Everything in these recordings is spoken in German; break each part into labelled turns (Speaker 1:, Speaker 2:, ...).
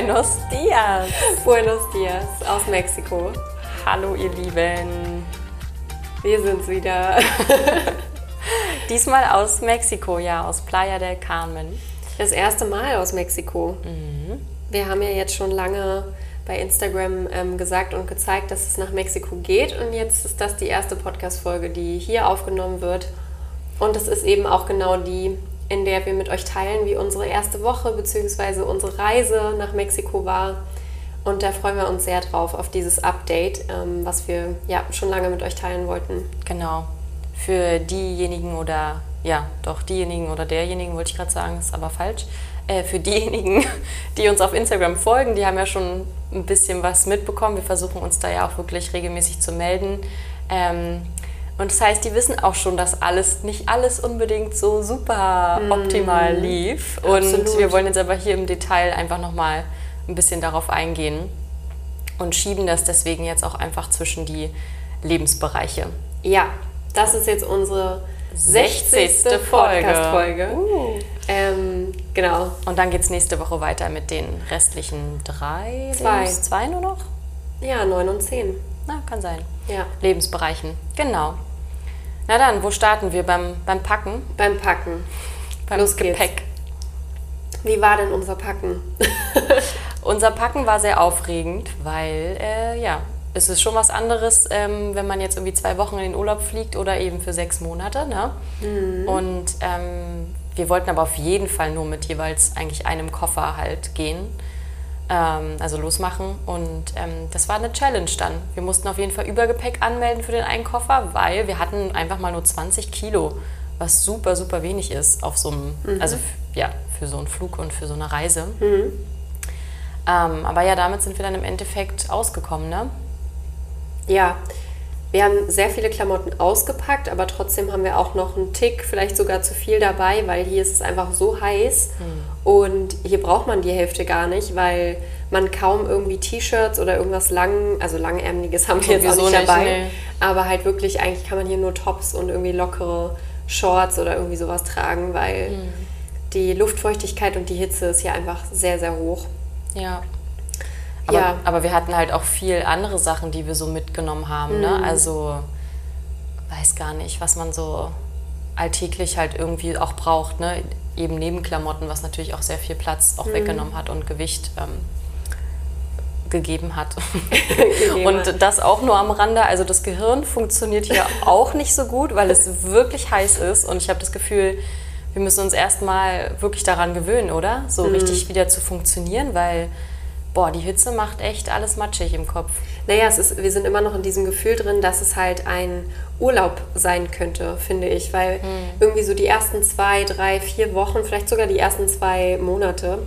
Speaker 1: Buenos Dias.
Speaker 2: Buenos Dias aus Mexiko.
Speaker 1: Hallo ihr Lieben.
Speaker 2: Wir sind's wieder.
Speaker 1: Diesmal aus Mexiko, ja, aus Playa del Carmen.
Speaker 2: Das erste Mal aus Mexiko. Mhm. Wir haben ja jetzt schon lange bei Instagram ähm, gesagt und gezeigt, dass es nach Mexiko geht. Und jetzt ist das die erste Podcast-Folge, die hier aufgenommen wird. Und es ist eben auch genau die, in der wir mit euch teilen, wie unsere erste Woche bzw. unsere Reise nach Mexiko war. Und da freuen wir uns sehr drauf, auf dieses Update, ähm, was wir ja schon lange mit euch teilen wollten.
Speaker 1: Genau. Für diejenigen oder, ja, doch diejenigen oder derjenigen, wollte ich gerade sagen, ist aber falsch. Äh, für diejenigen, die uns auf Instagram folgen, die haben ja schon ein bisschen was mitbekommen. Wir versuchen uns da ja auch wirklich regelmäßig zu melden. Ähm, und das heißt, die wissen auch schon, dass alles, nicht alles unbedingt so super mm. optimal lief. Und Absolut. wir wollen jetzt aber hier im Detail einfach nochmal ein bisschen darauf eingehen und schieben das deswegen jetzt auch einfach zwischen die Lebensbereiche.
Speaker 2: Ja, das ist jetzt unsere 60. Podcast-Folge. Uh. Ähm, genau.
Speaker 1: Und dann geht es nächste Woche weiter mit den restlichen drei,
Speaker 2: zwei,
Speaker 1: Lebens zwei nur noch?
Speaker 2: Ja, neun und zehn.
Speaker 1: Na, kann sein.
Speaker 2: Ja.
Speaker 1: Lebensbereichen. Genau. Na dann, wo starten wir? Beim, beim Packen?
Speaker 2: Beim Packen.
Speaker 1: Beim Los Gepäck. Geht's.
Speaker 2: Wie war denn unser Packen?
Speaker 1: unser Packen war sehr aufregend, weil, äh, ja, es ist schon was anderes, ähm, wenn man jetzt irgendwie zwei Wochen in den Urlaub fliegt oder eben für sechs Monate. Ne? Mhm. Und ähm, wir wollten aber auf jeden Fall nur mit jeweils eigentlich einem Koffer halt gehen ähm, also losmachen. Und ähm, das war eine Challenge dann. Wir mussten auf jeden Fall Übergepäck anmelden für den einen Koffer, weil wir hatten einfach mal nur 20 Kilo, was super, super wenig ist auf so einem, mhm. also ja, für so einen Flug und für so eine Reise. Mhm. Ähm, aber ja, damit sind wir dann im Endeffekt ausgekommen, ne?
Speaker 2: Ja, wir haben sehr viele Klamotten ausgepackt, aber trotzdem haben wir auch noch einen Tick, vielleicht sogar zu viel dabei, weil hier ist es einfach so heiß mhm. und hier braucht man die Hälfte gar nicht, weil man kaum irgendwie T-Shirts oder irgendwas lang, also langärmeliges haben wir jetzt auch nicht dabei, nicht, nee. aber halt wirklich eigentlich kann man hier nur Tops und irgendwie lockere Shorts oder irgendwie sowas tragen, weil mhm. die Luftfeuchtigkeit und die Hitze ist hier einfach sehr, sehr hoch.
Speaker 1: Ja. Aber, ja. aber wir hatten halt auch viel andere Sachen, die wir so mitgenommen haben. Ne? Mhm. Ne? Also weiß gar nicht, was man so alltäglich halt irgendwie auch braucht. Ne? Eben neben Klamotten, was natürlich auch sehr viel Platz auch mhm. weggenommen hat und Gewicht ähm, gegeben hat. gegeben und hat. das auch nur am Rande. Also das Gehirn funktioniert hier auch nicht so gut, weil es wirklich heiß ist. Und ich habe das Gefühl, wir müssen uns erstmal wirklich daran gewöhnen, oder? So mhm. richtig wieder zu funktionieren, weil boah, die Hitze macht echt alles matschig im Kopf.
Speaker 2: Naja, es ist, wir sind immer noch in diesem Gefühl drin, dass es halt ein Urlaub sein könnte, finde ich. Weil mhm. irgendwie so die ersten zwei, drei, vier Wochen, vielleicht sogar die ersten zwei Monate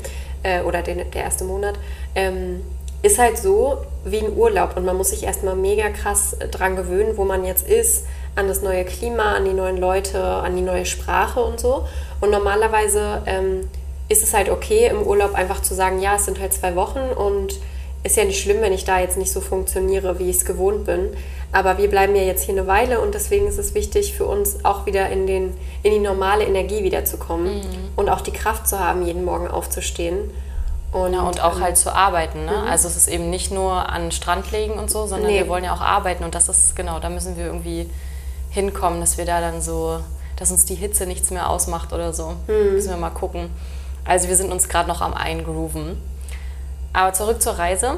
Speaker 2: äh, oder den, der erste Monat, ähm, ist halt so wie ein Urlaub. Und man muss sich erstmal mega krass dran gewöhnen, wo man jetzt ist, an das neue Klima, an die neuen Leute, an die neue Sprache und so. Und normalerweise... Ähm, ist es halt okay, im Urlaub einfach zu sagen, ja, es sind halt zwei Wochen und ist ja nicht schlimm, wenn ich da jetzt nicht so funktioniere, wie ich es gewohnt bin. Aber wir bleiben ja jetzt hier eine Weile und deswegen ist es wichtig für uns auch wieder in, den, in die normale Energie wiederzukommen mhm. und auch die Kraft zu haben, jeden Morgen aufzustehen.
Speaker 1: Und, ja, und auch ähm, halt zu arbeiten. Ne? Mhm. Also es ist eben nicht nur an den Strand legen und so, sondern nee. wir wollen ja auch arbeiten und das ist, genau, da müssen wir irgendwie hinkommen, dass wir da dann so, dass uns die Hitze nichts mehr ausmacht oder so. Mhm. Müssen wir mal gucken. Also wir sind uns gerade noch am Eingrooven. Aber zurück zur Reise.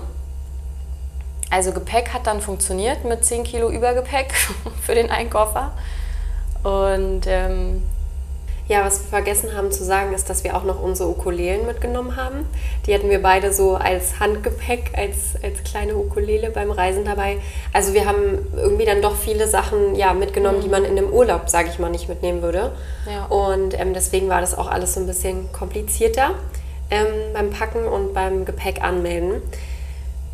Speaker 1: Also Gepäck hat dann funktioniert mit 10 Kilo Übergepäck für den Einkoffer. Und ähm,
Speaker 2: ja, was wir vergessen haben zu sagen, ist, dass wir auch noch unsere Ukulelen mitgenommen haben. Die hatten wir beide so als Handgepäck, als, als kleine Ukulele beim Reisen dabei. Also wir haben irgendwie dann doch viele Sachen ja, mitgenommen, mhm. die man in einem Urlaub, sage ich mal, nicht mitnehmen würde. Ja. Und ähm, deswegen war das auch alles so ein bisschen komplizierter ähm, beim Packen und beim Gepäck anmelden.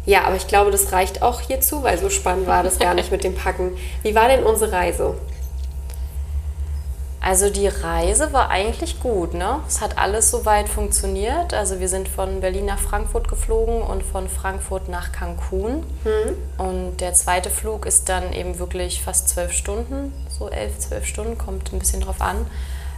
Speaker 2: Ja, aber ich glaube, das reicht auch hierzu, weil so spannend war das gar nicht mit dem Packen. Wie war denn unsere Reise?
Speaker 1: Also die Reise war eigentlich gut. Ne? Es hat alles soweit funktioniert. Also wir sind von Berlin nach Frankfurt geflogen und von Frankfurt nach Cancun. Mhm. Und der zweite Flug ist dann eben wirklich fast zwölf Stunden, so elf, zwölf Stunden, kommt ein bisschen drauf an.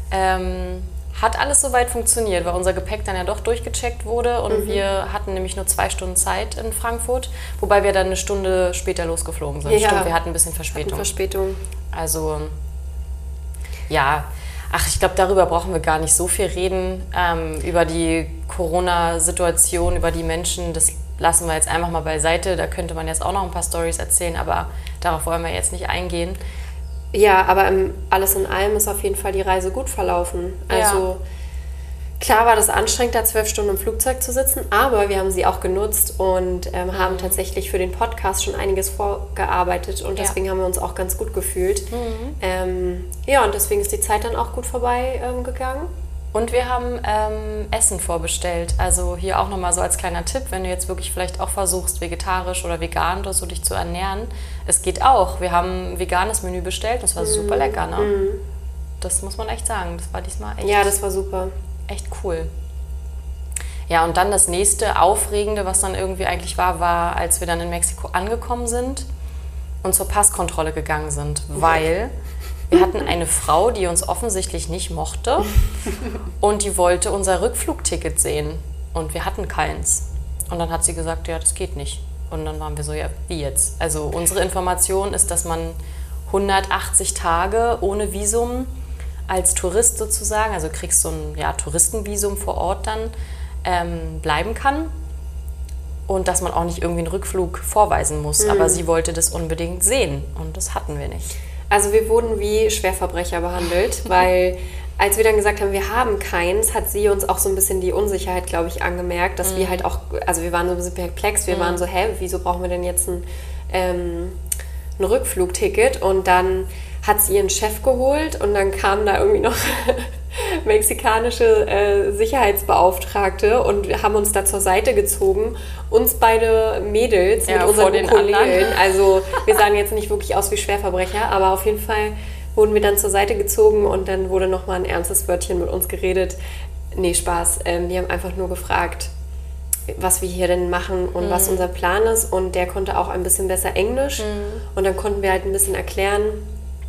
Speaker 1: Ähm, hat alles soweit funktioniert, weil unser Gepäck dann ja doch durchgecheckt wurde und mhm. wir hatten nämlich nur zwei Stunden Zeit in Frankfurt, wobei wir dann eine Stunde später losgeflogen sind. Ja. Stimmt, wir hatten ein bisschen Verspätung.
Speaker 2: Verspätung.
Speaker 1: Also, ja, ach, ich glaube, darüber brauchen wir gar nicht so viel reden. Ähm, über die Corona-Situation, über die Menschen, das lassen wir jetzt einfach mal beiseite. Da könnte man jetzt auch noch ein paar Stories erzählen, aber darauf wollen wir jetzt nicht eingehen.
Speaker 2: Ja, aber alles in allem ist auf jeden Fall die Reise gut verlaufen. Also ja. Klar war das anstrengend, da zwölf Stunden im Flugzeug zu sitzen, aber wir haben sie auch genutzt und ähm, haben tatsächlich für den Podcast schon einiges vorgearbeitet und deswegen ja. haben wir uns auch ganz gut gefühlt. Mhm. Ähm, ja, und deswegen ist die Zeit dann auch gut vorbei ähm, gegangen.
Speaker 1: Und wir haben ähm, Essen vorbestellt. Also hier auch nochmal so als kleiner Tipp, wenn du jetzt wirklich vielleicht auch versuchst, vegetarisch oder vegan oder so dich zu ernähren. Es geht auch. Wir haben ein veganes Menü bestellt. Das war mm. super lecker, ne? Mm. Das muss man echt sagen. Das war diesmal echt.
Speaker 2: Ja, das war super.
Speaker 1: Echt cool. Ja, und dann das nächste Aufregende, was dann irgendwie eigentlich war, war, als wir dann in Mexiko angekommen sind und zur Passkontrolle gegangen sind, weil wir hatten eine Frau, die uns offensichtlich nicht mochte und die wollte unser Rückflugticket sehen. Und wir hatten keins. Und dann hat sie gesagt, ja, das geht nicht. Und dann waren wir so, ja, wie jetzt? Also unsere Information ist, dass man 180 Tage ohne Visum als Tourist sozusagen, also kriegst du ein ja, Touristenvisum vor Ort dann, ähm, bleiben kann. Und dass man auch nicht irgendwie einen Rückflug vorweisen muss. Mhm. Aber sie wollte das unbedingt sehen und das hatten wir nicht.
Speaker 2: Also wir wurden wie Schwerverbrecher behandelt, weil als wir dann gesagt haben, wir haben keins, hat sie uns auch so ein bisschen die Unsicherheit, glaube ich, angemerkt, dass mhm. wir halt auch, also wir waren so ein bisschen perplex, wir mhm. waren so, hä, wieso brauchen wir denn jetzt ein, ähm, ein Rückflugticket? Und dann hat sie ihren Chef geholt und dann kam da irgendwie noch mexikanische äh, Sicherheitsbeauftragte und wir haben uns da zur Seite gezogen. Uns beide Mädels ja, mit unseren Kollegen. Also wir sahen jetzt nicht wirklich aus wie Schwerverbrecher, aber auf jeden Fall wurden wir dann zur Seite gezogen und dann wurde nochmal ein ernstes Wörtchen mit uns geredet. Nee, Spaß. Ähm, die haben einfach nur gefragt, was wir hier denn machen und mhm. was unser Plan ist. Und der konnte auch ein bisschen besser Englisch. Mhm. Und dann konnten wir halt ein bisschen erklären,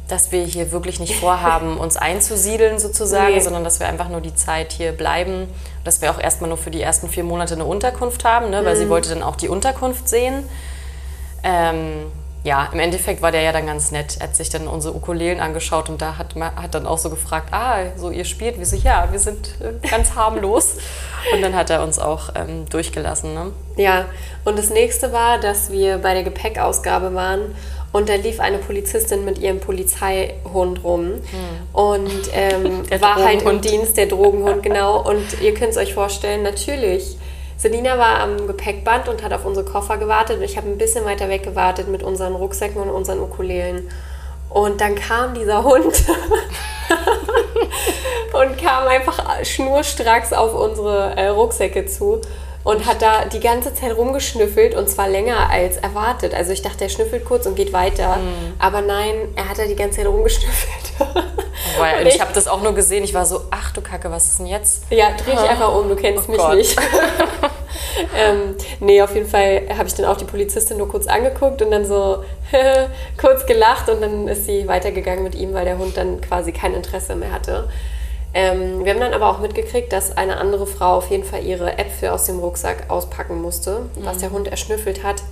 Speaker 1: dass wir hier wirklich nicht vorhaben, uns einzusiedeln sozusagen, nee. sondern dass wir einfach nur die Zeit hier bleiben. Dass wir auch erstmal nur für die ersten vier Monate eine Unterkunft haben, ne? weil mhm. sie wollte dann auch die Unterkunft sehen. Ähm, ja, im Endeffekt war der ja dann ganz nett. Er hat sich dann unsere Ukulelen angeschaut und da hat, hat dann auch so gefragt, ah, so ihr spielt? Wir so, ja, wir sind äh, ganz harmlos. und dann hat er uns auch ähm, durchgelassen. Ne?
Speaker 2: Ja, und das nächste war, dass wir bei der Gepäckausgabe waren und da lief eine Polizistin mit ihrem Polizeihund rum hm. und ähm, war halt im Dienst, der Drogenhund, genau. Und ihr könnt es euch vorstellen, natürlich. Selina war am Gepäckband und hat auf unsere Koffer gewartet und ich habe ein bisschen weiter weg gewartet mit unseren Rucksäcken und unseren Ukulelen. Und dann kam dieser Hund und kam einfach schnurstracks auf unsere äh, Rucksäcke zu und hat da die ganze Zeit rumgeschnüffelt und zwar länger als erwartet. Also ich dachte, er schnüffelt kurz und geht weiter. Mhm. Aber nein, er hat da die ganze Zeit rumgeschnüffelt.
Speaker 1: Weil, ich, ich habe das auch nur gesehen. Ich war so, ach du Kacke, was ist denn jetzt?
Speaker 2: Ja, dreh dich ah. einfach um, du kennst oh mich Gott. nicht. ähm, nee, auf jeden Fall habe ich dann auch die Polizistin nur kurz angeguckt und dann so kurz gelacht und dann ist sie weitergegangen mit ihm, weil der Hund dann quasi kein Interesse mehr hatte. Ähm, wir haben dann aber auch mitgekriegt, dass eine andere Frau auf jeden Fall ihre Äpfel aus dem Rucksack auspacken musste, mhm. was der Hund erschnüffelt hat.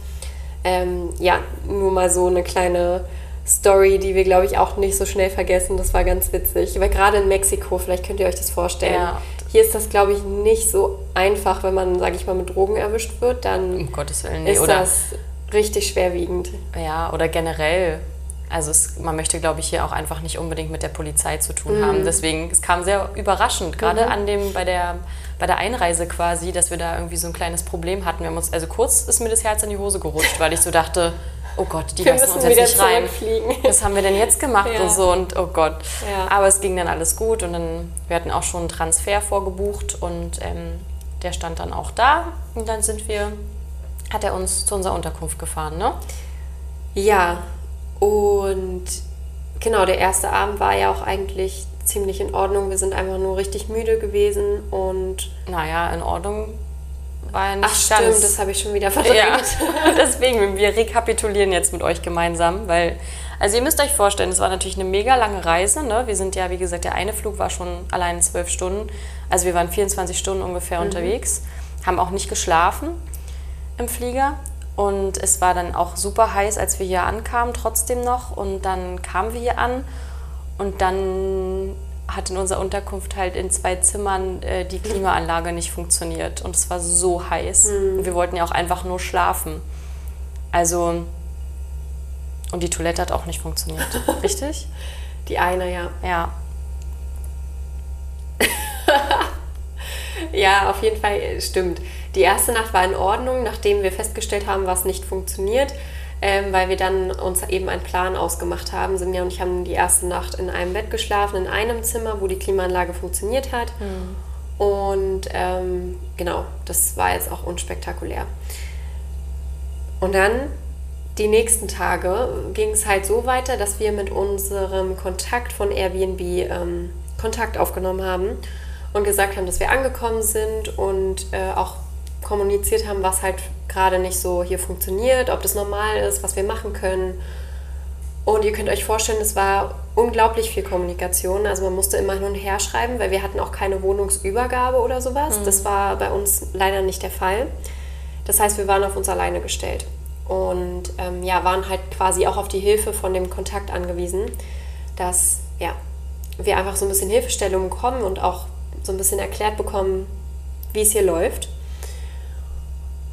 Speaker 2: Ähm, ja, nur mal so eine kleine Story, die wir, glaube ich, auch nicht so schnell vergessen. Das war ganz witzig. Weil gerade in Mexiko, vielleicht könnt ihr euch das vorstellen. Ja. Hier ist das, glaube ich, nicht so einfach, wenn man, sage ich mal, mit Drogen erwischt wird. Dann
Speaker 1: um Gottes Willen, nee,
Speaker 2: ist das richtig schwerwiegend.
Speaker 1: Ja, oder generell also es, man möchte, glaube ich, hier auch einfach nicht unbedingt mit der Polizei zu tun mhm. haben. Deswegen, es kam sehr überraschend, gerade mhm. an dem, bei der, bei der Einreise quasi, dass wir da irgendwie so ein kleines Problem hatten. Wir haben uns, also kurz ist mir das Herz in die Hose gerutscht, weil ich so dachte, oh Gott, die wir lassen uns jetzt nicht rein. Was haben wir denn jetzt gemacht ja. und so und oh Gott. Ja. Aber es ging dann alles gut und dann, wir hatten auch schon einen Transfer vorgebucht und ähm, der stand dann auch da und dann sind wir, hat er uns zu unserer Unterkunft gefahren, ne?
Speaker 2: Ja, und genau, der erste Abend war ja auch eigentlich ziemlich in Ordnung. Wir sind einfach nur richtig müde gewesen und.
Speaker 1: Naja, in Ordnung war nicht
Speaker 2: Ach
Speaker 1: ganz.
Speaker 2: stimmt, das habe ich schon wieder verdrängt.
Speaker 1: Ja, deswegen, wir rekapitulieren jetzt mit euch gemeinsam, weil, also ihr müsst euch vorstellen, es war natürlich eine mega lange Reise. Ne? Wir sind ja, wie gesagt, der eine Flug war schon allein zwölf Stunden. Also wir waren 24 Stunden ungefähr
Speaker 2: Mhm.
Speaker 1: unterwegs, haben auch nicht geschlafen im Flieger. Und es war dann auch super heiß, als wir hier ankamen, trotzdem noch. Und dann kamen wir hier an und dann hat in unserer Unterkunft halt in zwei Zimmern äh, die Klimaanlage nicht funktioniert. Und es war so heiß. Und wir wollten ja auch einfach nur schlafen. Also, und die Toilette hat auch nicht funktioniert. Richtig?
Speaker 2: Die eine, ja.
Speaker 1: Ja.
Speaker 2: Ja, auf jeden Fall äh, stimmt. Die erste Nacht war in Ordnung, nachdem wir festgestellt haben, was nicht funktioniert, ähm, weil wir dann uns eben einen Plan ausgemacht haben. Sinja und ich haben die erste Nacht in einem Bett geschlafen, in einem Zimmer, wo die Klimaanlage funktioniert hat. Und ähm, genau, das war jetzt auch unspektakulär. Und dann die nächsten Tage ging es halt so weiter, dass wir mit unserem Kontakt von Airbnb ähm, Kontakt aufgenommen haben und gesagt haben, dass wir angekommen sind und äh, auch kommuniziert haben, was halt gerade nicht so hier funktioniert, ob das normal ist, was wir machen können. Und ihr könnt euch vorstellen, es war unglaublich viel Kommunikation. Also man musste immer hin und her schreiben, weil wir hatten auch keine Wohnungsübergabe oder sowas. Das war bei uns leider nicht der Fall. Das heißt, wir waren auf uns alleine gestellt und ähm, ja, waren halt quasi auch auf die Hilfe von dem Kontakt angewiesen, dass ja, wir einfach so ein bisschen Hilfestellung bekommen und auch so ein bisschen erklärt bekommen, wie es hier läuft.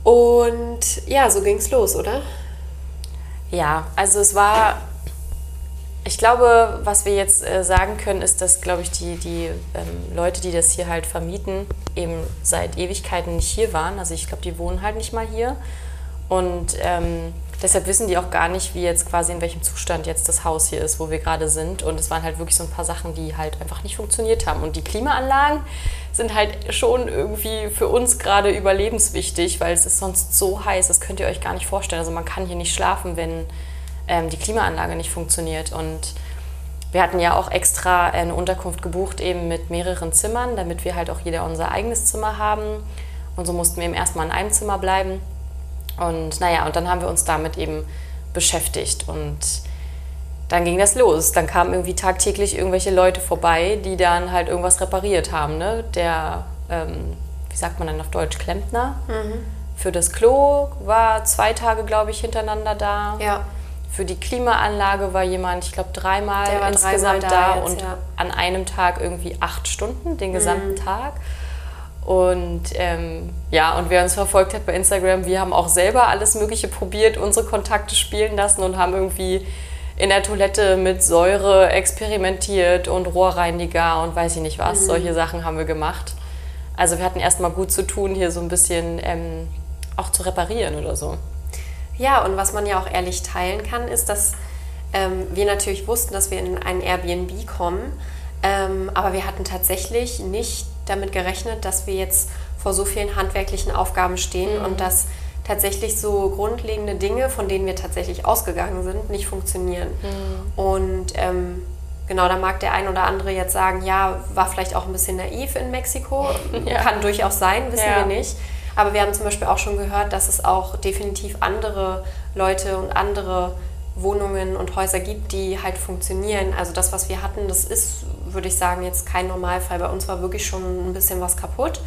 Speaker 2: Und ja, so ging es los, oder?
Speaker 1: Ja, also es war, ich glaube, was wir jetzt äh, sagen können, ist, dass, glaube ich, die, die ähm, Leute, die das hier halt vermieten, eben seit Ewigkeiten nicht hier waren. Also ich glaube, die wohnen halt nicht mal hier. Und ähm, deshalb wissen die auch gar nicht, wie jetzt quasi in welchem Zustand jetzt das Haus hier ist, wo wir gerade sind. Und es waren halt wirklich so ein paar Sachen, die halt einfach nicht funktioniert haben. Und die Klimaanlagen sind halt schon irgendwie für uns gerade überlebenswichtig, weil es ist sonst so heiß, das könnt ihr euch gar nicht vorstellen. Also man kann hier nicht schlafen, wenn ähm, die Klimaanlage nicht funktioniert. Und wir hatten ja auch extra eine Unterkunft gebucht, eben mit mehreren Zimmern, damit wir halt auch jeder unser eigenes Zimmer haben. Und so mussten wir eben erstmal in einem Zimmer bleiben. Und naja, und dann haben wir uns damit eben beschäftigt. Und dann ging das los. Dann kamen irgendwie tagtäglich irgendwelche Leute vorbei, die dann halt irgendwas repariert haben. Ne? Der, ähm, wie sagt man dann auf Deutsch, Klempner für das Klo war zwei Tage, glaube ich, hintereinander da.
Speaker 2: Ja.
Speaker 1: Für die Klimaanlage war jemand, ich glaube, dreimal insgesamt
Speaker 2: dreimal
Speaker 1: da,
Speaker 2: da jetzt,
Speaker 1: und
Speaker 2: ja.
Speaker 1: an einem Tag irgendwie acht Stunden, den gesamten
Speaker 2: Mhm.
Speaker 1: Tag. Und ähm, ja, und wer uns verfolgt hat bei Instagram, wir haben auch selber alles Mögliche probiert, unsere Kontakte spielen lassen und haben irgendwie in der Toilette mit Säure experimentiert und Rohrreiniger und weiß ich nicht
Speaker 2: Mhm.
Speaker 1: was. Solche Sachen haben wir gemacht. Also wir hatten erstmal gut zu tun, hier so ein bisschen ähm, auch zu reparieren oder so.
Speaker 2: Ja, und was man ja auch ehrlich teilen kann, ist, dass ähm, wir natürlich wussten, dass wir in ein Airbnb kommen, ähm, aber wir hatten tatsächlich nicht damit gerechnet, dass wir jetzt vor so vielen handwerklichen Aufgaben stehen und dass tatsächlich so grundlegende Dinge, von denen wir tatsächlich ausgegangen sind, nicht funktionieren. Und ähm, genau, da mag der ein oder andere jetzt sagen, ja, war vielleicht auch ein bisschen naiv in Mexiko.
Speaker 1: Ja.
Speaker 2: Kann durchaus sein, wissen
Speaker 1: Ja.
Speaker 2: wir nicht. Aber wir haben zum Beispiel auch schon gehört, dass es auch definitiv andere Leute und andere Wohnungen und Häuser gibt, die halt funktionieren. Also das, was wir hatten, das ist, würde ich sagen, jetzt kein Normalfall. Bei uns war wirklich schon ein bisschen was kaputt.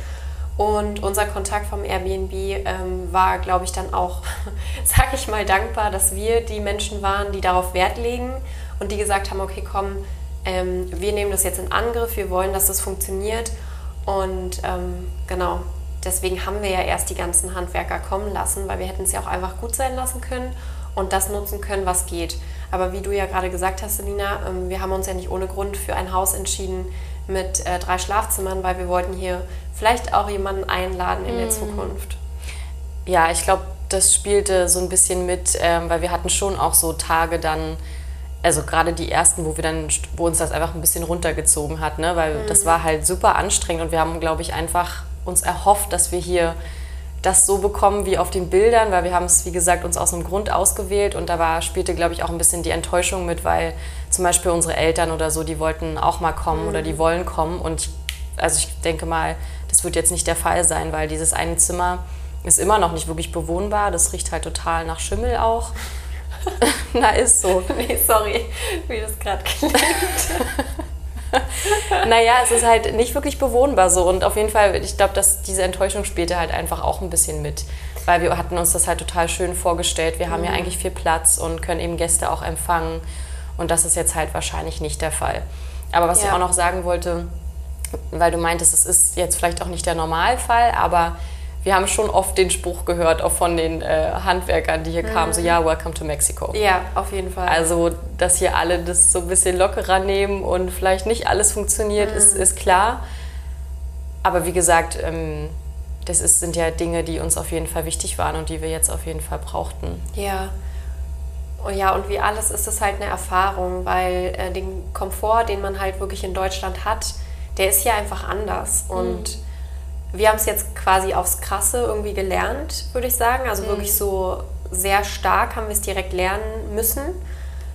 Speaker 2: Und unser Kontakt vom Airbnb ähm, war, glaube ich, dann auch, sag ich mal, dankbar, dass wir die Menschen waren, die darauf Wert legen und die gesagt haben, okay, komm, ähm, wir nehmen das jetzt in Angriff, wir wollen, dass das funktioniert. Und ähm, genau, deswegen haben wir ja erst die ganzen Handwerker kommen lassen, weil wir hätten es ja auch einfach gut sein lassen können und das nutzen können, was geht. Aber wie du ja gerade gesagt hast, Selina, ähm, wir haben uns ja nicht ohne Grund für ein Haus entschieden mit äh, drei Schlafzimmern, weil wir wollten hier vielleicht auch jemanden einladen in der Zukunft.
Speaker 1: Ja, ich glaube, das spielte so ein bisschen mit, ähm, weil wir hatten schon auch so Tage dann, also gerade die ersten, wo wir dann, wo uns das einfach ein bisschen runtergezogen hat, ne? weil das war halt super anstrengend und wir haben, glaube ich, einfach uns erhofft, dass wir hier das so bekommen wie auf den Bildern, weil wir haben es, wie gesagt, uns aus einem Grund ausgewählt und da war, spielte, glaube ich, auch ein bisschen die Enttäuschung mit, weil zum Beispiel unsere Eltern oder so, die wollten auch mal kommen oder die wollen kommen und ich, also ich denke mal, das wird jetzt nicht der Fall sein, weil dieses eine Zimmer, ist immer noch nicht wirklich bewohnbar. Das riecht halt total nach Schimmel auch. Na, ist so.
Speaker 2: Nee, sorry, wie das gerade klingt.
Speaker 1: naja, es ist halt nicht wirklich bewohnbar so. Und auf jeden Fall, ich glaube, dass diese Enttäuschung spielte halt einfach auch ein bisschen mit. Weil wir hatten uns das halt total schön vorgestellt. Wir haben mhm. ja eigentlich viel Platz und können eben Gäste auch empfangen. Und das ist jetzt halt wahrscheinlich nicht der Fall. Aber was ja. ich auch noch sagen wollte, weil du meintest, es ist jetzt vielleicht auch nicht der Normalfall, aber wir haben schon oft den Spruch gehört, auch von den äh, Handwerkern, die hier mhm. kamen, so ja, welcome to Mexico.
Speaker 2: Ja, auf jeden Fall.
Speaker 1: Also, dass hier alle das so ein bisschen lockerer nehmen und vielleicht nicht alles funktioniert, mhm. ist, ist klar. Aber wie gesagt, ähm, das ist, sind ja Dinge, die uns auf jeden Fall wichtig waren und die wir jetzt auf jeden Fall brauchten.
Speaker 2: Ja. Und ja, und wie alles ist es halt eine Erfahrung, weil äh, den Komfort, den man halt wirklich in Deutschland hat, der ist hier einfach anders. Mhm. Wir haben es jetzt quasi aufs Krasse irgendwie gelernt, würde ich sagen. Also mhm. wirklich so sehr stark haben wir es direkt lernen müssen.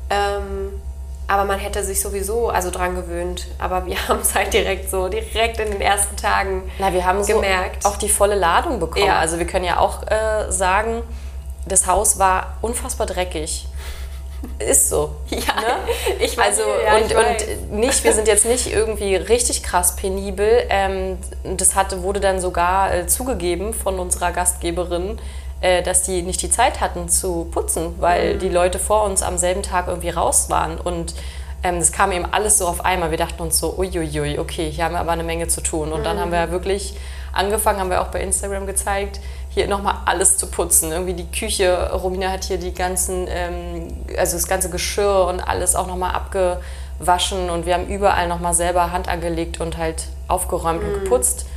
Speaker 2: Ähm, aber man hätte sich sowieso also dran gewöhnt. Aber wir haben es halt direkt so, direkt in den ersten Tagen
Speaker 1: Na, wir haben gemerkt. So auch die volle Ladung bekommen. Ja. Also wir können ja auch äh, sagen, das Haus war unfassbar dreckig. Ist so. Ja, ne? ich weiß. Also, ja, und, und nicht, wir sind jetzt nicht irgendwie richtig krass penibel. Ähm, das hatte, wurde dann sogar äh, zugegeben von unserer Gastgeberin, äh, dass die nicht die Zeit hatten zu putzen, weil mhm. die Leute vor uns am selben Tag irgendwie raus waren. Und ähm, das kam eben alles so auf einmal. Wir dachten uns so, uiuiui, okay, hier haben wir aber eine Menge zu tun. Und mhm. dann haben wir wirklich angefangen, haben wir auch bei Instagram gezeigt, hier nochmal alles zu putzen. Irgendwie die Küche, Romina hat hier die ganzen, ähm, also das ganze Geschirr und alles auch nochmal abgewaschen und wir haben überall nochmal selber Hand angelegt und halt aufgeräumt mhm. und geputzt.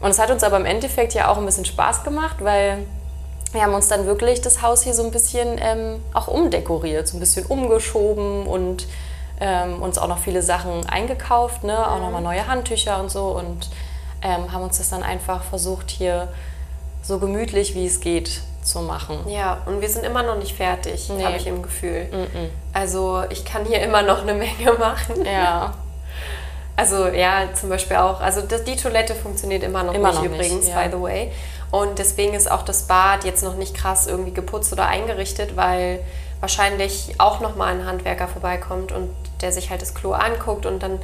Speaker 1: Und es hat uns aber im Endeffekt ja auch ein bisschen Spaß gemacht, weil wir haben uns dann wirklich das Haus hier so ein bisschen ähm, auch umdekoriert, so ein bisschen umgeschoben und ähm, uns auch noch viele Sachen eingekauft, ne? auch mhm. nochmal neue Handtücher und so und ähm, haben uns das dann einfach versucht hier so gemütlich wie es geht zu machen.
Speaker 2: Ja, und wir sind immer noch nicht fertig, nee. habe ich im Gefühl. Mm -mm. Also ich kann hier immer noch eine Menge machen.
Speaker 1: Ja.
Speaker 2: Also ja, zum Beispiel auch, also das, die Toilette funktioniert immer noch immer nicht noch übrigens, nicht, ja. by the way. Und deswegen ist auch das Bad jetzt noch nicht krass irgendwie geputzt oder eingerichtet, weil wahrscheinlich auch nochmal ein Handwerker vorbeikommt und der sich halt das Klo anguckt und dann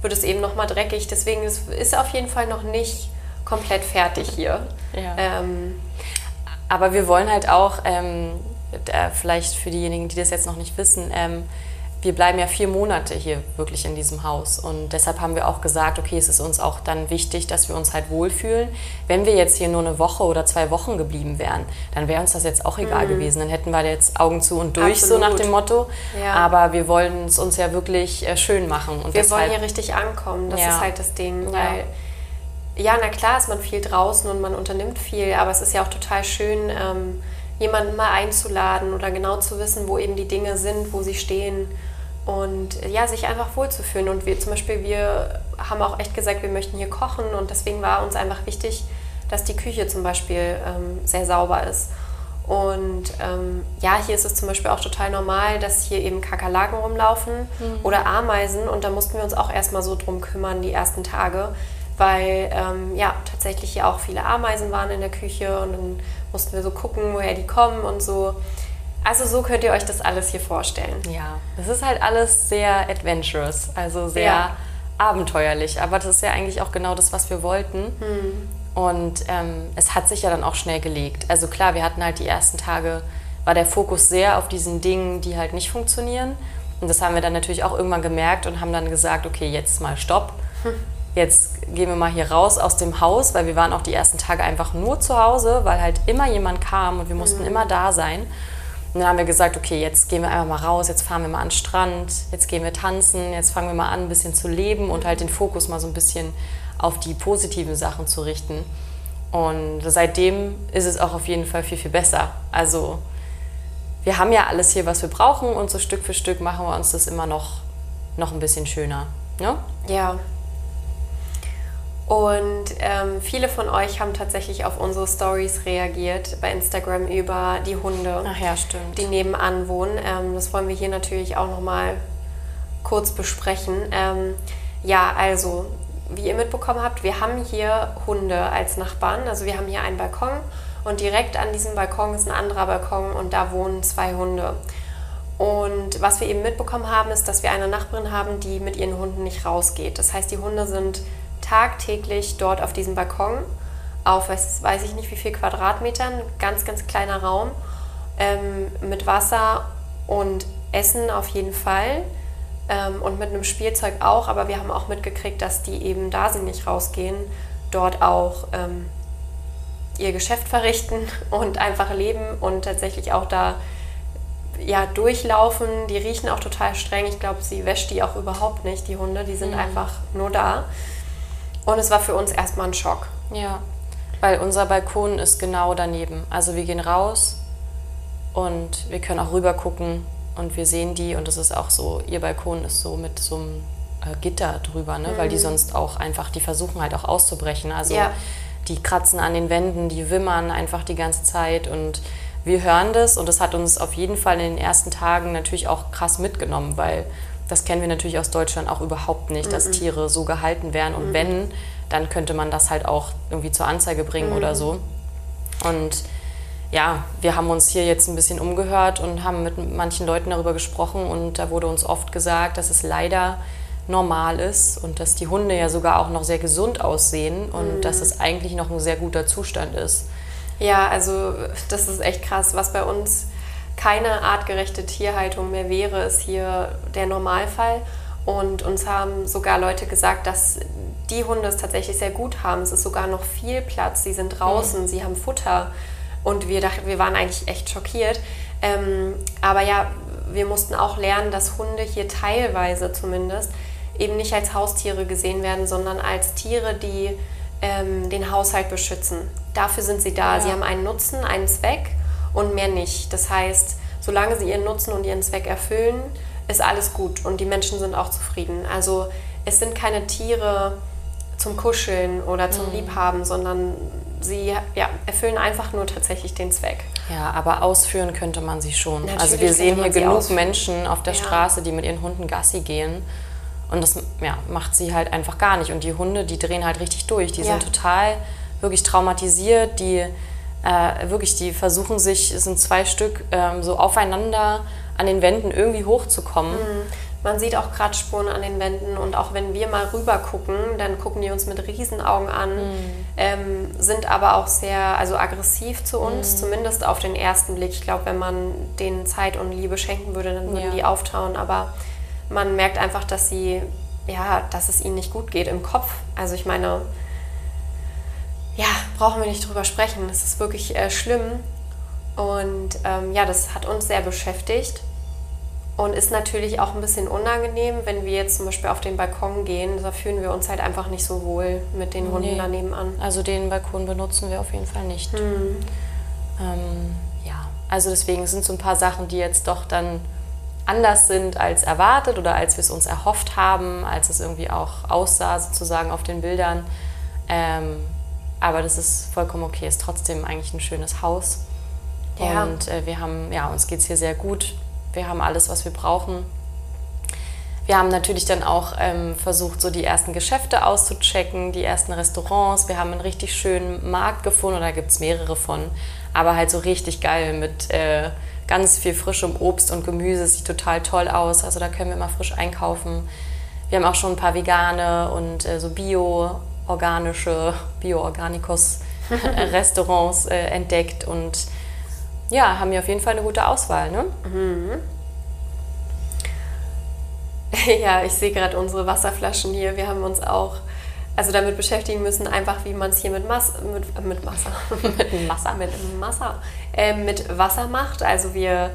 Speaker 2: wird es eben nochmal dreckig. Deswegen ist es auf jeden Fall noch nicht komplett fertig hier. Ja. Ähm,
Speaker 1: aber wir wollen halt auch, ähm, vielleicht für diejenigen, die das jetzt noch nicht wissen, ähm, wir bleiben ja vier Monate hier wirklich in diesem Haus. Und deshalb haben wir auch gesagt, okay, es ist uns auch dann wichtig, dass wir uns halt wohlfühlen. Wenn wir jetzt hier nur eine Woche oder zwei Wochen geblieben wären, dann wäre uns das jetzt auch egal mhm. gewesen. Dann hätten wir jetzt Augen zu und durch, Absolut. so nach dem Motto. Ja. Aber wir wollen es uns ja wirklich äh, schön machen.
Speaker 2: Und wir deshalb, wollen hier richtig ankommen. Das ja. ist halt das Ding. Weil ja, na klar ist man viel draußen und man unternimmt viel, aber es ist ja auch total schön, ähm, jemanden mal einzuladen oder genau zu wissen, wo eben die Dinge sind, wo sie stehen und ja, sich einfach wohlzufühlen. Und wir zum Beispiel, wir haben auch echt gesagt, wir möchten hier kochen und deswegen war uns einfach wichtig, dass die Küche zum Beispiel ähm, sehr sauber ist. Und ähm, ja, hier ist es zum Beispiel auch total normal, dass hier eben Kakerlaken rumlaufen mhm. oder Ameisen. Und da mussten wir uns auch erstmal so drum kümmern, die ersten Tage, weil ähm, ja, tatsächlich hier auch viele Ameisen waren in der Küche und dann mussten wir so gucken, woher die kommen und so. Also so könnt ihr euch das alles hier vorstellen.
Speaker 1: Ja, es ist halt alles sehr adventurous, also sehr ja. abenteuerlich. Aber das ist ja eigentlich auch genau das, was wir wollten. Hm. Und ähm, es hat sich ja dann auch schnell gelegt. Also klar, wir hatten halt die ersten Tage, war der Fokus sehr auf diesen Dingen, die halt nicht funktionieren. Und das haben wir dann natürlich auch irgendwann gemerkt und haben dann gesagt, okay, jetzt mal Stopp. Hm jetzt gehen wir mal hier raus aus dem Haus, weil wir waren auch die ersten Tage einfach nur zu Hause, weil halt immer jemand kam und wir mussten mhm. immer da sein. Und dann haben wir gesagt, okay, jetzt gehen wir einfach mal raus, jetzt fahren wir mal an den Strand, jetzt gehen wir tanzen, jetzt fangen wir mal an, ein bisschen zu leben und halt den Fokus mal so ein bisschen auf die positiven Sachen zu richten. Und seitdem ist es auch auf jeden Fall viel, viel besser. Also wir haben ja alles hier, was wir brauchen und so Stück für Stück machen wir uns das immer noch, noch ein bisschen schöner. Ne?
Speaker 2: Ja, und ähm, viele von euch haben tatsächlich auf unsere Stories reagiert bei Instagram über die Hunde,
Speaker 1: Ach ja, stimmt.
Speaker 2: die nebenan wohnen. Ähm, das wollen wir hier natürlich auch nochmal kurz besprechen. Ähm, ja, also, wie ihr mitbekommen habt, wir haben hier Hunde als Nachbarn. Also wir haben hier einen Balkon Und direkt an diesem Balkon ist ein anderer Balkon und da wohnen zwei Hunde. Und was wir eben mitbekommen haben, ist, dass wir eine Nachbarin haben, die mit ihren Hunden nicht rausgeht. Das heißt, die Hunde sind tagtäglich dort auf diesem Balkon auf, weiß, weiß ich nicht wie viel Quadratmetern, ganz, ganz kleiner Raum ähm, mit Wasser und Essen auf jeden Fall ähm, und mit einem Spielzeug auch. Aber wir haben auch mitgekriegt, dass die eben, da sie nicht rausgehen, dort auch ähm, ihr Geschäft verrichten und einfach leben und tatsächlich auch da ja, durchlaufen. Die riechen auch total streng. Ich glaube, sie wäscht die auch überhaupt nicht, die Hunde. Die sind mhm. einfach nur da. Und es war für uns erstmal ein Schock.
Speaker 1: Ja, weil unser Balkon ist genau daneben. Also wir gehen raus und wir können auch rüber gucken und wir sehen die und es ist auch so, ihr Balkon ist so mit so einem äh, Gitter drüber, ne? Mhm. weil die mhm. sonst auch einfach, die versuchen halt auch auszubrechen. Also ja. die kratzen an den Wänden, die wimmern einfach die ganze Zeit und wir hören das und das hat uns auf jeden Fall in den ersten Tagen natürlich auch krass mitgenommen, weil das kennen wir natürlich aus Deutschland auch überhaupt nicht, mhm. dass Tiere so gehalten werden und mhm. wenn, dann könnte man das halt auch irgendwie zur Anzeige bringen oder mhm. so. Und ja, wir haben uns hier jetzt ein bisschen umgehört und haben mit manchen Leuten darüber gesprochen und da wurde uns oft gesagt, dass es leider normal ist und dass die Hunde ja sogar auch noch sehr gesund aussehen und mhm. dass es eigentlich noch ein sehr guter Zustand ist.
Speaker 2: Ja, also das ist echt krass. Was bei uns keine artgerechte Tierhaltung mehr wäre, ist hier der Normalfall. Und uns haben sogar Leute gesagt, dass die Hunde es tatsächlich sehr gut haben. Es ist sogar noch viel Platz. Sie sind draußen, mhm. sie haben Futter. Und wir dachten, wir waren eigentlich echt schockiert. Ähm, aber ja, wir mussten auch lernen, dass Hunde hier teilweise zumindest eben nicht als Haustiere gesehen werden, sondern als Tiere, die ähm, den Haushalt beschützen. Dafür sind sie da. Ja. Sie haben einen Nutzen, einen Zweck und mehr nicht. Das heißt, solange sie ihren Nutzen und ihren Zweck erfüllen, ist alles gut und die Menschen sind auch zufrieden. Also es sind keine Tiere zum Kuscheln oder zum mhm. Liebhaben, sondern sie ja, erfüllen einfach nur tatsächlich den Zweck.
Speaker 1: Ja, aber ausführen könnte man sie schon. Natürlich also wir sehen hier genug ausführen. Menschen auf der ja. Straße, die mit ihren Hunden Gassi gehen. Und das ja, macht sie halt einfach gar nicht. Und die Hunde, die drehen halt richtig durch. Die sind total wirklich traumatisiert. Die äh, wirklich, die versuchen sich, es sind zwei Stück, ähm, so aufeinander an den Wänden irgendwie hochzukommen. Mhm.
Speaker 2: Man sieht auch Kratzspuren an den Wänden und auch wenn wir mal rüber gucken, dann gucken die uns mit Riesenaugen an, mhm. ähm, sind aber auch sehr also aggressiv zu uns, mhm. zumindest auf den ersten Blick. Ich glaube, wenn man denen Zeit und Liebe schenken würde, dann würden ja. die auftauen, aber man merkt einfach, dass sie, ja, dass es ihnen nicht gut geht im Kopf. Also ich meine, ja, brauchen wir nicht drüber sprechen. Es ist wirklich äh, schlimm. Und ähm, ja, das hat uns sehr beschäftigt. Und ist natürlich auch ein bisschen unangenehm, wenn wir jetzt zum Beispiel auf den Balkon gehen. Da fühlen wir uns halt einfach nicht so wohl mit den Hunden nee. daneben an.
Speaker 1: Also den Balkon benutzen wir auf jeden Fall nicht. Mhm. Ähm, ja, also deswegen sind so ein paar Sachen, die jetzt doch dann anders sind als erwartet oder als wir es uns erhofft haben, als es irgendwie auch aussah sozusagen auf den Bildern. Ähm, aber das ist vollkommen okay, ist trotzdem eigentlich ein schönes Haus. Ja. Und äh, wir haben, ja, uns geht es hier sehr gut wir haben alles, was wir brauchen. Wir haben natürlich dann auch ähm, versucht, so die ersten Geschäfte auszuchecken, die ersten Restaurants. Wir haben einen richtig schönen Markt gefunden, oder da gibt es mehrere von, aber halt so richtig geil mit äh, ganz viel frischem Obst und Gemüse. Sieht total toll aus, also da können wir immer frisch einkaufen. Wir haben auch schon ein paar vegane und äh, so bio-organische, Bio-Organikos-Restaurants äh, entdeckt und ja, haben wir auf jeden Fall eine gute Auswahl, ne? Mhm.
Speaker 2: Ja, ich sehe gerade unsere Wasserflaschen hier. Wir haben uns auch also damit beschäftigen müssen, einfach wie man es hier mit, Mas mit, äh, mit Wasser, mit Wasser, mit Wasser, äh, mit Wasser macht. Also wir,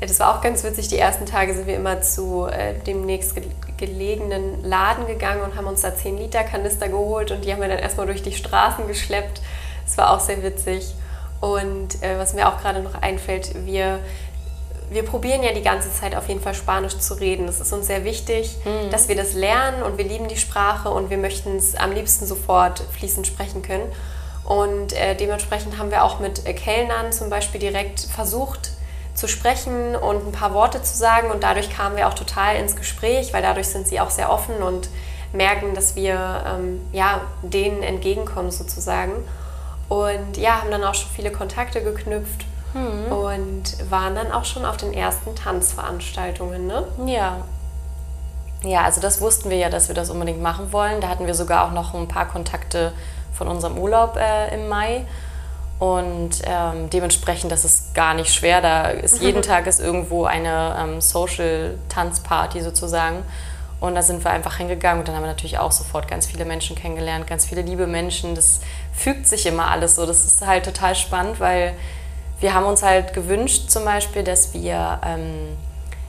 Speaker 2: das war auch ganz witzig, die ersten Tage sind wir immer zu äh, dem nächst gelegenen Laden gegangen und haben uns da 10 Liter Kanister geholt und die haben wir dann erstmal durch die Straßen geschleppt. Das war auch sehr witzig. Und äh, was mir auch gerade noch einfällt, wir, wir probieren ja die ganze Zeit auf jeden Fall Spanisch zu reden. Es ist uns sehr wichtig, mhm. dass wir das lernen und wir lieben die Sprache und wir möchten es am liebsten sofort fließend sprechen können. Und äh, dementsprechend haben wir auch mit äh, Kellnern zum Beispiel direkt versucht zu sprechen und ein paar Worte zu sagen. Und dadurch kamen wir auch total ins Gespräch, weil dadurch sind sie auch sehr offen und merken, dass wir ähm, ja, denen entgegenkommen sozusagen. Und ja, haben dann auch schon viele Kontakte geknüpft mhm. und waren dann auch schon auf den ersten Tanzveranstaltungen, ne?
Speaker 1: Ja. Ja, also das wussten wir ja, dass wir das unbedingt machen wollen. Da hatten wir sogar auch noch ein paar Kontakte von unserem Urlaub äh, im Mai. Und ähm, dementsprechend, das ist gar nicht schwer. Da ist jeden Tag ist irgendwo eine ähm, Social-Tanzparty sozusagen. Und da sind wir einfach hingegangen und dann haben wir natürlich auch sofort ganz viele Menschen kennengelernt, ganz viele liebe Menschen. Das fügt sich immer alles so. Das ist halt total spannend, weil wir haben uns halt gewünscht zum Beispiel, dass wir ähm,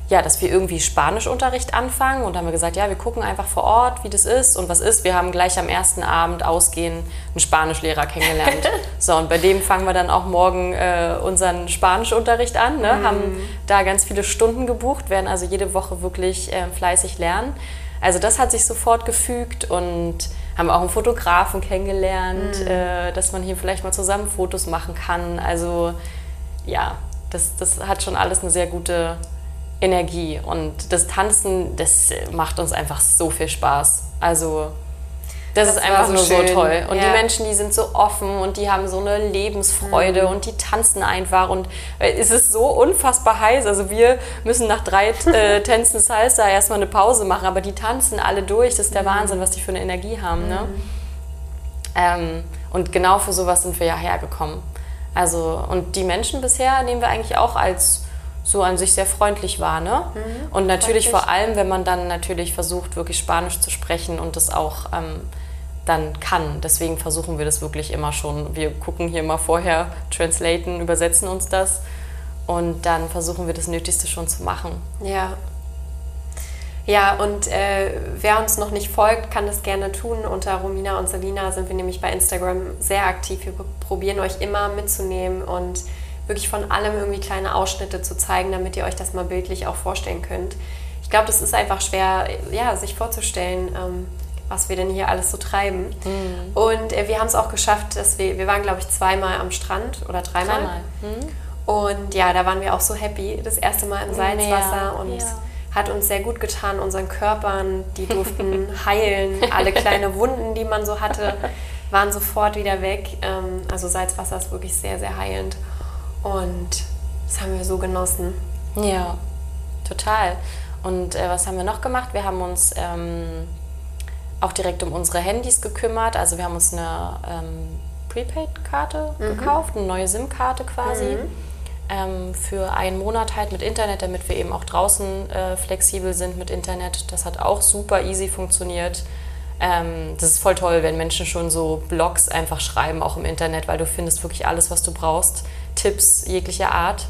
Speaker 1: ja, dass wir irgendwie Spanischunterricht anfangen und haben wir gesagt, ja, wir gucken einfach vor Ort, wie das ist und was ist. Wir haben gleich am ersten Abend ausgehend einen Spanischlehrer kennengelernt. so, und bei dem fangen wir dann auch morgen äh, unseren Spanischunterricht an, ne? Mm. haben da ganz viele Stunden gebucht, werden also jede Woche wirklich äh, fleißig lernen. Also das hat sich sofort gefügt und haben auch einen Fotografen kennengelernt, mm. äh, dass man hier vielleicht mal zusammen Fotos machen kann. Also ja, das, das hat schon alles eine sehr gute Energie. Und das Tanzen, das macht uns einfach so viel Spaß. Also das, das ist einfach so nur schön. so toll. Und ja. die Menschen, die sind so offen und die haben so eine Lebensfreude mhm. und die tanzen einfach. Und äh, es ist so unfassbar heiß. Also wir müssen nach drei äh, Tänzen Salsa erstmal eine Pause machen, aber die tanzen alle durch. Das ist der mhm. Wahnsinn, was die für eine Energie haben. Ne? Mhm. Ähm, und genau für sowas sind wir ja hergekommen. Also, und die Menschen bisher nehmen wir eigentlich auch als so an sich sehr freundlich war. Ne? Mhm, und natürlich freundlich. vor allem, wenn man dann natürlich versucht, wirklich Spanisch zu sprechen und das auch ähm, dann kann. Deswegen versuchen wir das wirklich immer schon. Wir gucken hier mal vorher, translaten, übersetzen uns das und dann versuchen wir das Nötigste schon zu machen.
Speaker 2: Ja. Ja, und äh, wer uns noch nicht folgt, kann das gerne tun. Unter Romina und Selina sind wir nämlich bei Instagram sehr aktiv. Wir probieren euch immer mitzunehmen und wirklich von allem irgendwie kleine Ausschnitte zu zeigen, damit ihr euch das mal bildlich auch vorstellen könnt. Ich glaube, das ist einfach schwer, ja, sich vorzustellen, ähm, was wir denn hier alles so treiben. Mhm. Und äh, wir haben es auch geschafft, dass wir, wir waren, glaube ich, zweimal am Strand oder dreimal. dreimal. Mhm. Und ja, da waren wir auch so happy, das erste Mal im Salzwasser ja, und ja. hat uns sehr gut getan, unseren Körpern, die durften heilen. Alle kleine Wunden, die man so hatte, waren sofort wieder weg. Ähm, also Salzwasser ist wirklich sehr, sehr heilend. Und das haben wir so genossen.
Speaker 1: Ja, total. Und äh, was haben wir noch gemacht? Wir haben uns ähm, auch direkt um unsere Handys gekümmert. Also wir haben uns eine ähm, Prepaid-Karte mhm. gekauft, eine neue SIM-Karte quasi. Mhm. Ähm, für einen Monat halt mit Internet, damit wir eben auch draußen äh, flexibel sind mit Internet. Das hat auch super easy funktioniert. Ähm, das ist voll toll, wenn Menschen schon so Blogs einfach schreiben, auch im Internet, weil du findest wirklich alles, was du brauchst. Tipps jeglicher Art.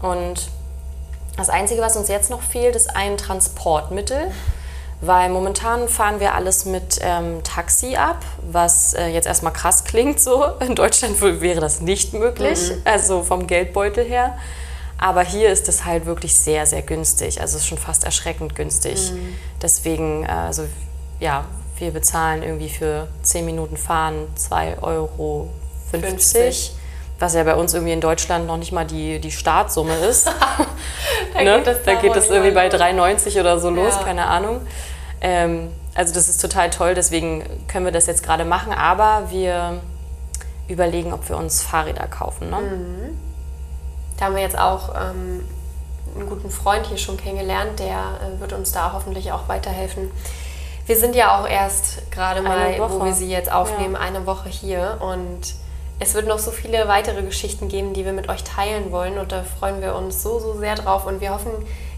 Speaker 1: Und das Einzige, was uns jetzt noch fehlt, ist ein Transportmittel, weil momentan fahren wir alles mit ähm, Taxi ab, was äh, jetzt erstmal krass klingt so. In Deutschland wäre das nicht möglich, mhm. also vom Geldbeutel her. Aber hier ist es halt wirklich sehr, sehr günstig. Also es ist schon fast erschreckend günstig. Mhm. Deswegen, also ja, wir bezahlen irgendwie für 10 Minuten Fahren 2,50 Euro. 50 was ja bei uns irgendwie in Deutschland noch nicht mal die, die Startsumme ist. da, ne? geht das, da geht das irgendwie bei 3,90 oder so los, ja. keine Ahnung. Ähm, also das ist total toll, deswegen können wir das jetzt gerade machen, aber wir überlegen, ob wir uns Fahrräder kaufen. Ne? Mhm.
Speaker 2: Da haben wir jetzt auch ähm, einen guten Freund hier schon kennengelernt, der äh, wird uns da hoffentlich auch weiterhelfen. Wir sind ja auch erst gerade mal, wo wir sie jetzt aufnehmen, ja. eine Woche hier und es wird noch so viele weitere Geschichten geben, die wir mit euch teilen wollen und da freuen wir uns so, so sehr drauf und wir hoffen,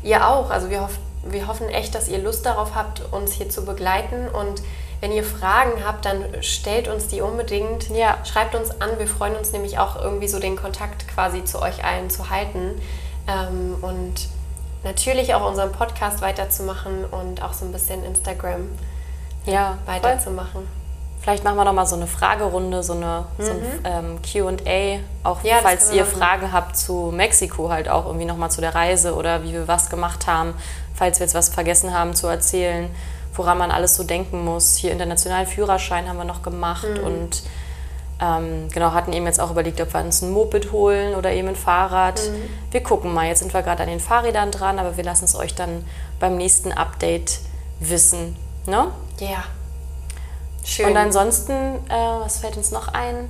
Speaker 2: ihr auch. Also wir, hoff, wir hoffen echt, dass ihr Lust darauf habt, uns hier zu begleiten und wenn ihr Fragen habt, dann stellt uns die unbedingt. Ja. Schreibt uns an. Wir freuen uns nämlich auch irgendwie so den Kontakt quasi zu euch allen zu halten. Ähm, und natürlich auch unseren Podcast weiterzumachen und auch so ein bisschen Instagram ja, weiterzumachen.
Speaker 1: Vielleicht machen wir noch mal so eine Fragerunde, so, eine, mhm. so ein ähm, QA, auch ja, falls ihr Fragen habt zu Mexiko, halt auch irgendwie noch mal zu der Reise oder wie wir was gemacht haben, falls wir jetzt was vergessen haben zu erzählen, woran man alles so denken muss. Hier internationalen Führerschein haben wir noch gemacht mhm. und ähm, genau, hatten eben jetzt auch überlegt, ob wir uns ein Moped holen oder eben ein Fahrrad. Mhm. Wir gucken mal, jetzt sind wir gerade an den Fahrrädern dran, aber wir lassen es euch dann beim nächsten Update wissen. Ne?
Speaker 2: Ja.
Speaker 1: Schön. Und ansonsten, äh, was fällt uns noch ein?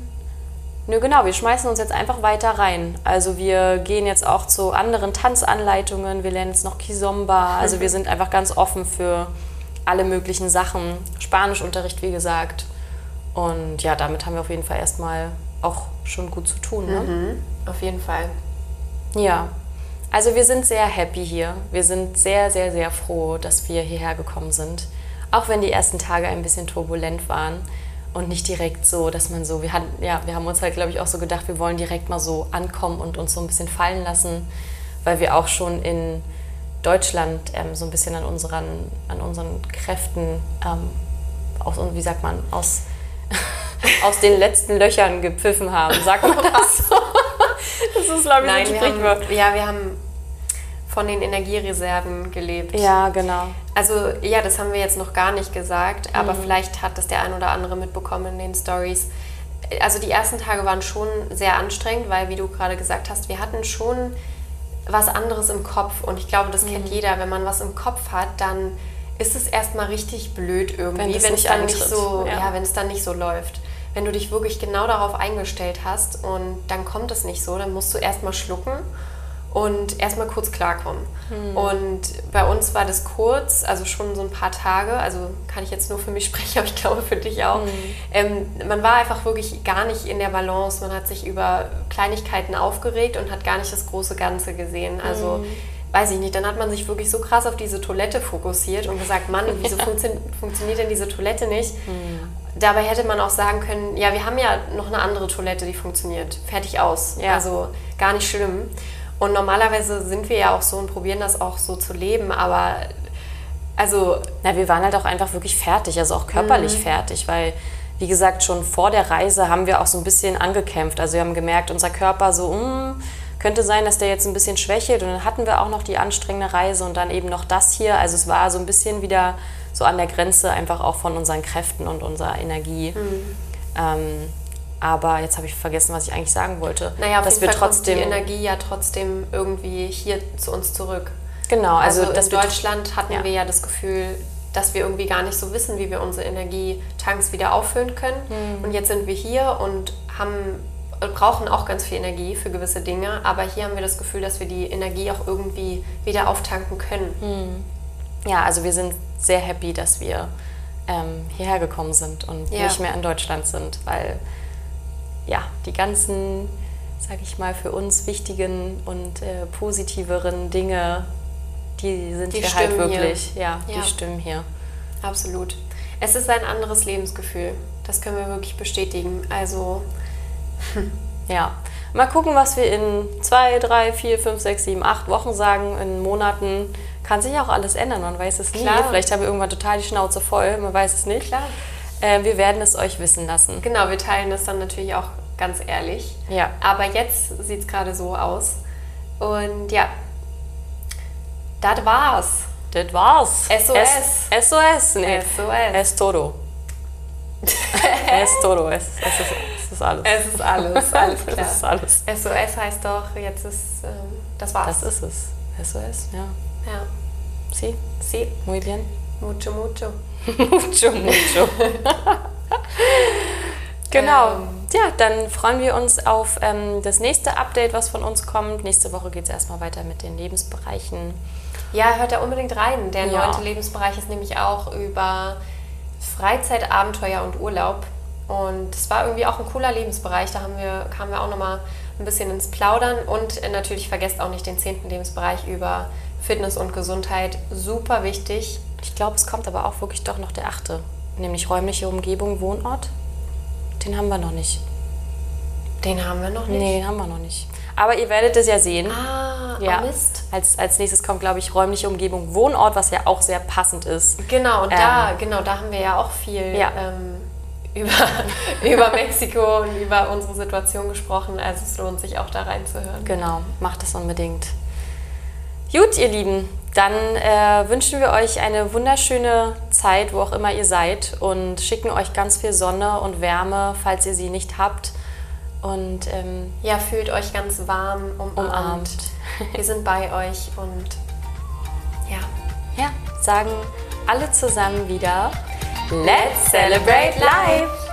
Speaker 1: Nö, genau, wir schmeißen uns jetzt einfach weiter rein. Also wir gehen jetzt auch zu anderen Tanzanleitungen, wir lernen jetzt noch Kizomba. Also wir sind einfach ganz offen für alle möglichen Sachen. Spanischunterricht, wie gesagt. Und ja, damit haben wir auf jeden Fall erstmal auch schon gut zu tun. Ne?
Speaker 2: Mhm, auf jeden Fall.
Speaker 1: Ja, also wir sind sehr happy hier. Wir sind sehr, sehr, sehr froh, dass wir hierher gekommen sind. Auch wenn die ersten Tage ein bisschen turbulent waren und nicht direkt so, dass man so, wir hatten, ja, wir haben uns halt, glaube ich, auch so gedacht, wir wollen direkt mal so ankommen und uns so ein bisschen fallen lassen, weil wir auch schon in Deutschland ähm, so ein bisschen an unseren, an unseren Kräften, ähm, aus, wie sagt man, aus, aus den letzten Löchern gepfiffen haben. Sagt man das so?
Speaker 2: Das ist, glaube ich, Nein, ein Sprichwort. ja, wir haben von den Energiereserven gelebt.
Speaker 1: Ja, genau.
Speaker 2: Also ja, das haben wir jetzt noch gar nicht gesagt, aber mhm. vielleicht hat das der ein oder andere mitbekommen in den Stories. Also die ersten Tage waren schon sehr anstrengend, weil wie du gerade gesagt hast, wir hatten schon was anderes im Kopf und ich glaube, das mhm. kennt jeder, wenn man was im Kopf hat, dann ist es erstmal richtig blöd irgendwie, wenn, wenn es dann nicht so, ja. ja, wenn es dann nicht so läuft. Wenn du dich wirklich genau darauf eingestellt hast und dann kommt es nicht so, dann musst du erstmal schlucken und erstmal kurz klarkommen. Hm. Und bei uns war das kurz, also schon so ein paar Tage, also kann ich jetzt nur für mich sprechen, aber ich glaube für dich auch. Hm. Ähm, man war einfach wirklich gar nicht in der Balance, man hat sich über Kleinigkeiten aufgeregt und hat gar nicht das große Ganze gesehen. Also hm. weiß ich nicht, dann hat man sich wirklich so krass auf diese Toilette fokussiert und gesagt, Mann, wieso ja. funktio funktioniert denn diese Toilette nicht? Hm. Dabei hätte man auch sagen können, ja, wir haben ja noch eine andere Toilette, die funktioniert. Fertig aus. Ja. Also gar nicht schlimm. Und normalerweise sind wir ja auch so und probieren das auch so zu leben, aber also.
Speaker 1: Na, wir waren halt auch einfach wirklich fertig, also auch körperlich mhm. fertig, weil, wie gesagt, schon vor der Reise haben wir auch so ein bisschen angekämpft. Also wir haben gemerkt, unser Körper so, mh, hm, könnte sein, dass der jetzt ein bisschen schwächelt. Und dann hatten wir auch noch die anstrengende Reise und dann eben noch das hier. Also es war so ein bisschen wieder so an der Grenze einfach auch von unseren Kräften und unserer Energie. Mhm. Ähm, aber jetzt habe ich vergessen, was ich eigentlich sagen wollte.
Speaker 2: Naja, auf dass jeden wir Fall trotzdem kommt die Energie ja trotzdem irgendwie hier zu uns zurück.
Speaker 1: Genau,
Speaker 2: also, also in Deutschland hatten ja. wir ja das Gefühl, dass wir irgendwie gar nicht so wissen, wie wir unsere Energietanks wieder auffüllen können. Mhm. Und jetzt sind wir hier und haben brauchen auch ganz viel Energie für gewisse Dinge, aber hier haben wir das Gefühl, dass wir die Energie auch irgendwie wieder auftanken können.
Speaker 1: Mhm. Ja, also wir sind sehr happy, dass wir ähm, hierher gekommen sind und ja. nicht mehr in Deutschland sind, weil ja, die ganzen, sage ich mal, für uns wichtigen und äh, positiveren Dinge, die sind die hier halt wirklich, ja, ja, die stimmen hier.
Speaker 2: Absolut. Es ist ein anderes Lebensgefühl. Das können wir wirklich bestätigen. Also,
Speaker 1: ja. Mal gucken, was wir in zwei, drei, vier, fünf, sechs, sieben, acht Wochen sagen. In Monaten kann sich auch alles ändern. Man weiß es nie. Klar. Vielleicht haben wir irgendwann total die Schnauze voll. Man weiß es nicht.
Speaker 2: Klar.
Speaker 1: Äh, wir werden es euch wissen lassen.
Speaker 2: Genau, wir teilen das dann natürlich auch ganz ehrlich.
Speaker 1: Ja.
Speaker 2: Aber jetzt sieht es gerade so aus. Und ja, das war's.
Speaker 1: Das war's.
Speaker 2: SOS.
Speaker 1: S SOS. Nee.
Speaker 2: SOS.
Speaker 1: Es todo. es todo. Es, es, ist, es ist alles.
Speaker 2: Es ist alles. Alles klar.
Speaker 1: es ist alles.
Speaker 2: SOS heißt doch, jetzt ist, ähm, das war's.
Speaker 1: Das ist es. SOS, ja.
Speaker 2: Ja.
Speaker 1: Sí.
Speaker 2: Sí.
Speaker 1: Muy bien.
Speaker 2: Mucho, mucho.
Speaker 1: mucho, mucho. Genau. Ähm, ja, dann freuen wir uns auf ähm, das nächste Update, was von uns kommt. Nächste Woche geht es erstmal weiter mit den Lebensbereichen.
Speaker 2: Ja, hört da unbedingt rein. Der ja. neunte Lebensbereich ist nämlich auch über Freizeit, Abenteuer und Urlaub. Und es war irgendwie auch ein cooler Lebensbereich. Da haben wir, kamen wir auch nochmal ein bisschen ins Plaudern. Und natürlich vergesst auch nicht den zehnten Lebensbereich über Fitness und Gesundheit. Super wichtig.
Speaker 1: Ich glaube, es kommt aber auch wirklich doch noch der achte, nämlich räumliche Umgebung, Wohnort. Den haben wir noch nicht.
Speaker 2: Den haben wir noch nicht?
Speaker 1: Nee, den haben wir noch nicht. Aber ihr werdet es ja sehen.
Speaker 2: Ah, ja. Oh Mist.
Speaker 1: Als, als nächstes kommt, glaube ich, räumliche Umgebung, Wohnort, was ja auch sehr passend ist.
Speaker 2: Genau, und ähm, da, genau, da haben wir ja auch viel ja. Ähm, über, über Mexiko und über unsere Situation gesprochen. Also es lohnt sich auch da reinzuhören.
Speaker 1: Genau, macht es unbedingt. Gut, ihr Lieben, dann äh, wünschen wir euch eine wunderschöne Zeit, wo auch immer ihr seid und schicken euch ganz viel Sonne und Wärme, falls ihr sie nicht habt. Und ähm,
Speaker 2: ja, fühlt euch ganz warm umarmt. umarmt. wir sind bei euch und ja.
Speaker 1: Ja, sagen alle zusammen wieder Let's celebrate life!